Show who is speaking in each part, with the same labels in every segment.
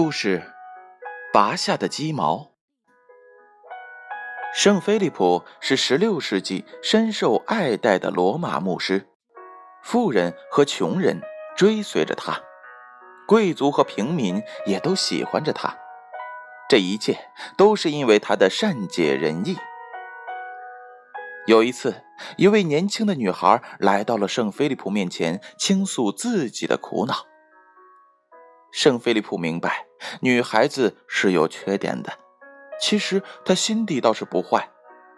Speaker 1: 故事：拔下的鸡毛。圣菲利普是16世纪深受爱戴的罗马牧师，富人和穷人追随着他，贵族和平民也都喜欢着他。这一切都是因为他的善解人意。有一次，一位年轻的女孩来到了圣菲利普面前，倾诉自己的苦恼。圣菲利普明白，女孩子是有缺点的。其实她心地倒是不坏，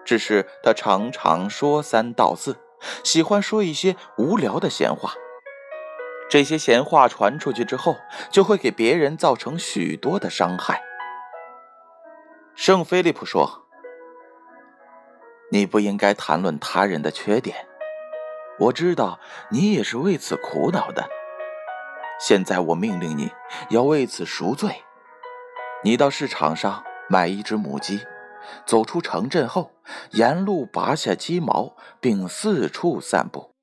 Speaker 1: 只是她常常说三道四，喜欢说一些无聊的闲话。这些闲话传出去之后，就会给别人造成许多的伤害。圣菲利普说：“你不应该谈论他人的缺点，我知道你也是为此苦恼的。”现在我命令你，要为此赎罪。你到市场上买一只母鸡，走出城镇后，沿路拔下鸡毛，并四处散布。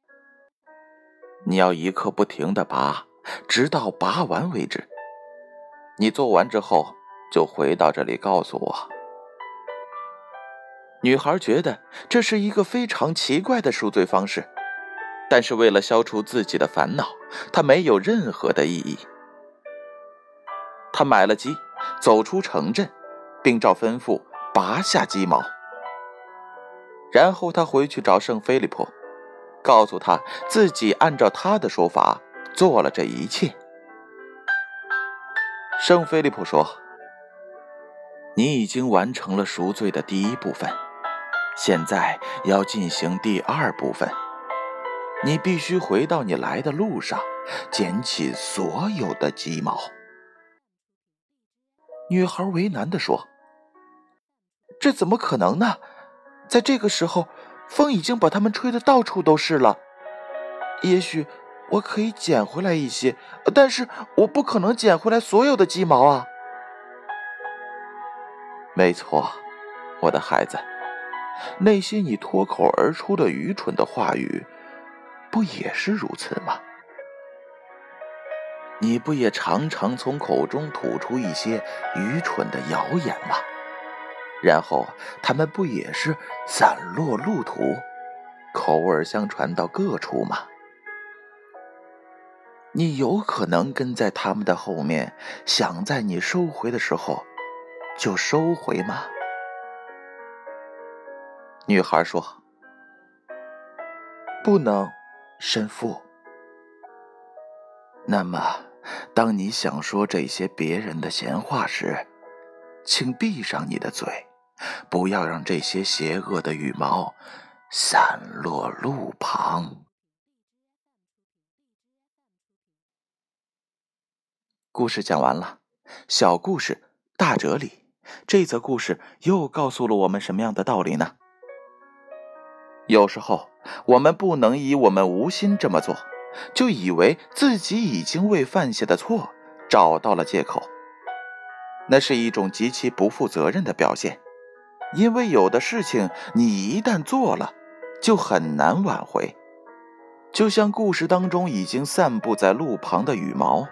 Speaker 1: 你要一刻不停的拔，直到拔完为止。你做完之后，就回到这里告诉我。女孩觉得这是一个非常奇怪的赎罪方式。但是为了消除自己的烦恼，他没有任何的意义。他买了鸡，走出城镇，并照吩咐拔下鸡毛。然后他回去找圣菲利普，告诉他自己按照他的说法做了这一切。圣菲利普说：“你已经完成了赎罪的第一部分，现在要进行第二部分。”你必须回到你来的路上，捡起所有的鸡毛。女孩为难地说：“这怎么可能呢？在这个时候，风已经把它们吹得到处都是了。也许我可以捡回来一些，但是我不可能捡回来所有的鸡毛啊。”没错，我的孩子，那些你脱口而出的愚蠢的话语。不也是如此吗？你不也常常从口中吐出一些愚蠢的谣言吗？然后他们不也是散落路途，口耳相传到各处吗？你有可能跟在他们的后面，想在你收回的时候就收回吗？女孩说：“不能。”神父，那么，当你想说这些别人的闲话时，请闭上你的嘴，不要让这些邪恶的羽毛散落路旁。故事讲完了，小故事大哲理。这则故事又告诉了我们什么样的道理呢？有时候。我们不能以我们无心这么做，就以为自己已经为犯下的错找到了借口。那是一种极其不负责任的表现，因为有的事情你一旦做了，就很难挽回。就像故事当中已经散布在路旁的羽毛。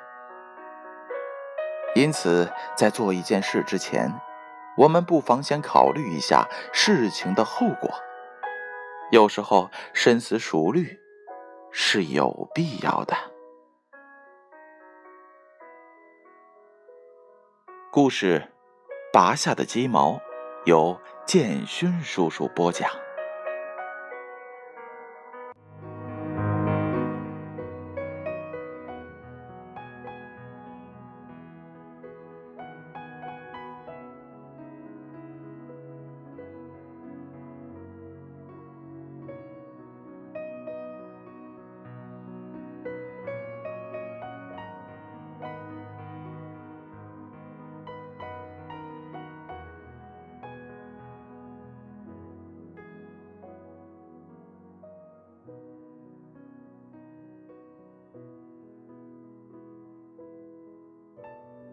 Speaker 1: 因此，在做一件事之前，我们不妨先考虑一下事情的后果。有时候深思熟虑是有必要的。故事《拔下的鸡毛》由建勋叔叔播讲。